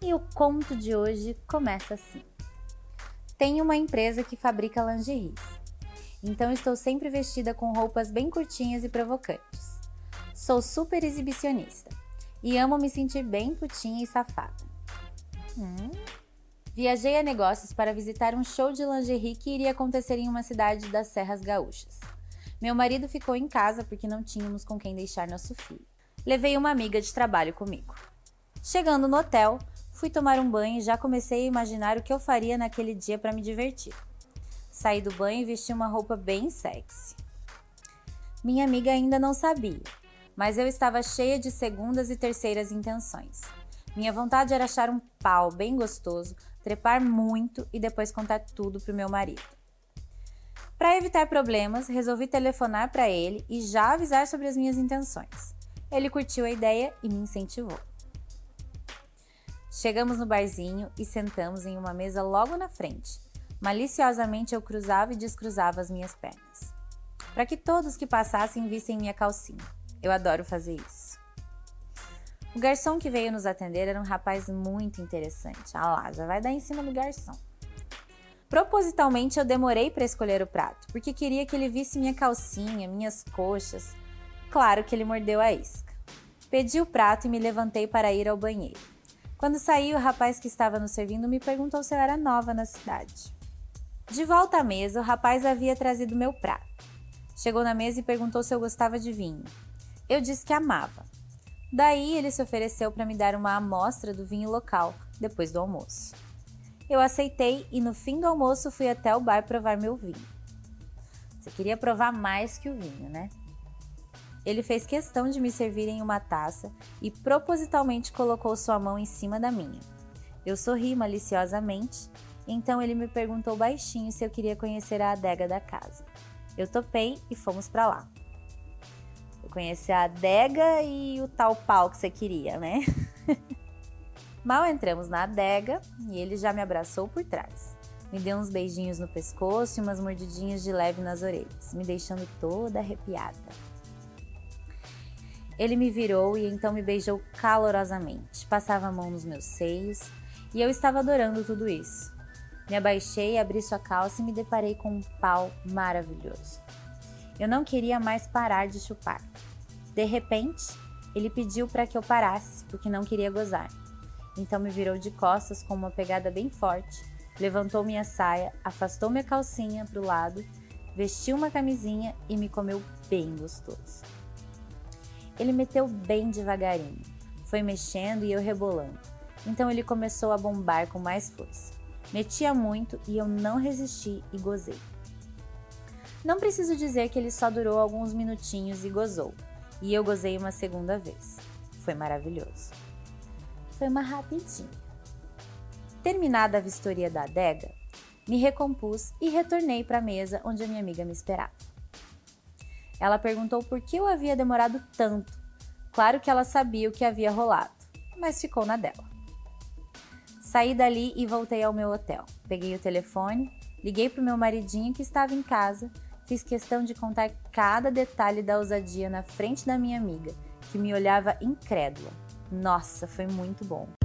E o conto de hoje começa assim. Tenho uma empresa que fabrica lingeries, então estou sempre vestida com roupas bem curtinhas e provocantes. Sou super exibicionista e amo me sentir bem putinha e safada. Hum? Viajei a negócios para visitar um show de lingerie que iria acontecer em uma cidade das Serras Gaúchas. Meu marido ficou em casa porque não tínhamos com quem deixar nosso filho. Levei uma amiga de trabalho comigo. Chegando no hotel, fui tomar um banho e já comecei a imaginar o que eu faria naquele dia para me divertir. Saí do banho e vesti uma roupa bem sexy. Minha amiga ainda não sabia, mas eu estava cheia de segundas e terceiras intenções. Minha vontade era achar um pau bem gostoso, trepar muito e depois contar tudo pro meu marido. Para evitar problemas, resolvi telefonar para ele e já avisar sobre as minhas intenções. Ele curtiu a ideia e me incentivou. Chegamos no barzinho e sentamos em uma mesa logo na frente. Maliciosamente eu cruzava e descruzava as minhas pernas, para que todos que passassem vissem minha calcinha. Eu adoro fazer isso. O garçom que veio nos atender era um rapaz muito interessante. Ah lá, já vai dar em cima do garçom. Propositalmente eu demorei para escolher o prato, porque queria que ele visse minha calcinha, minhas coxas. Claro que ele mordeu a isca. Pedi o prato e me levantei para ir ao banheiro. Quando saí, o rapaz que estava nos servindo me perguntou se eu era nova na cidade. De volta à mesa, o rapaz havia trazido meu prato. Chegou na mesa e perguntou se eu gostava de vinho. Eu disse que amava. Daí ele se ofereceu para me dar uma amostra do vinho local, depois do almoço. Eu aceitei e no fim do almoço fui até o bar provar meu vinho. Você queria provar mais que o vinho, né? Ele fez questão de me servir em uma taça e propositalmente colocou sua mão em cima da minha. Eu sorri maliciosamente, então ele me perguntou baixinho se eu queria conhecer a adega da casa. Eu topei e fomos para lá. Eu conheci a adega e o tal pau que você queria, né? Mal entramos na adega e ele já me abraçou por trás. Me deu uns beijinhos no pescoço e umas mordidinhas de leve nas orelhas, me deixando toda arrepiada. Ele me virou e então me beijou calorosamente, passava a mão nos meus seios e eu estava adorando tudo isso. Me abaixei, abri sua calça e me deparei com um pau maravilhoso. Eu não queria mais parar de chupar. De repente, ele pediu para que eu parasse, porque não queria gozar. Então me virou de costas com uma pegada bem forte, levantou minha saia, afastou minha calcinha para o lado, vestiu uma camisinha e me comeu bem gostoso. Ele meteu bem devagarinho, foi mexendo e eu rebolando. Então ele começou a bombar com mais força. Metia muito e eu não resisti e gozei. Não preciso dizer que ele só durou alguns minutinhos e gozou, e eu gozei uma segunda vez. Foi maravilhoso. Foi uma rapidinha. Terminada a vistoria da adega, me recompus e retornei para a mesa onde a minha amiga me esperava. Ela perguntou por que eu havia demorado tanto. Claro que ela sabia o que havia rolado, mas ficou na dela. Saí dali e voltei ao meu hotel. Peguei o telefone, liguei para o meu maridinho que estava em casa, fiz questão de contar cada detalhe da ousadia na frente da minha amiga, que me olhava incrédula. Nossa, foi muito bom.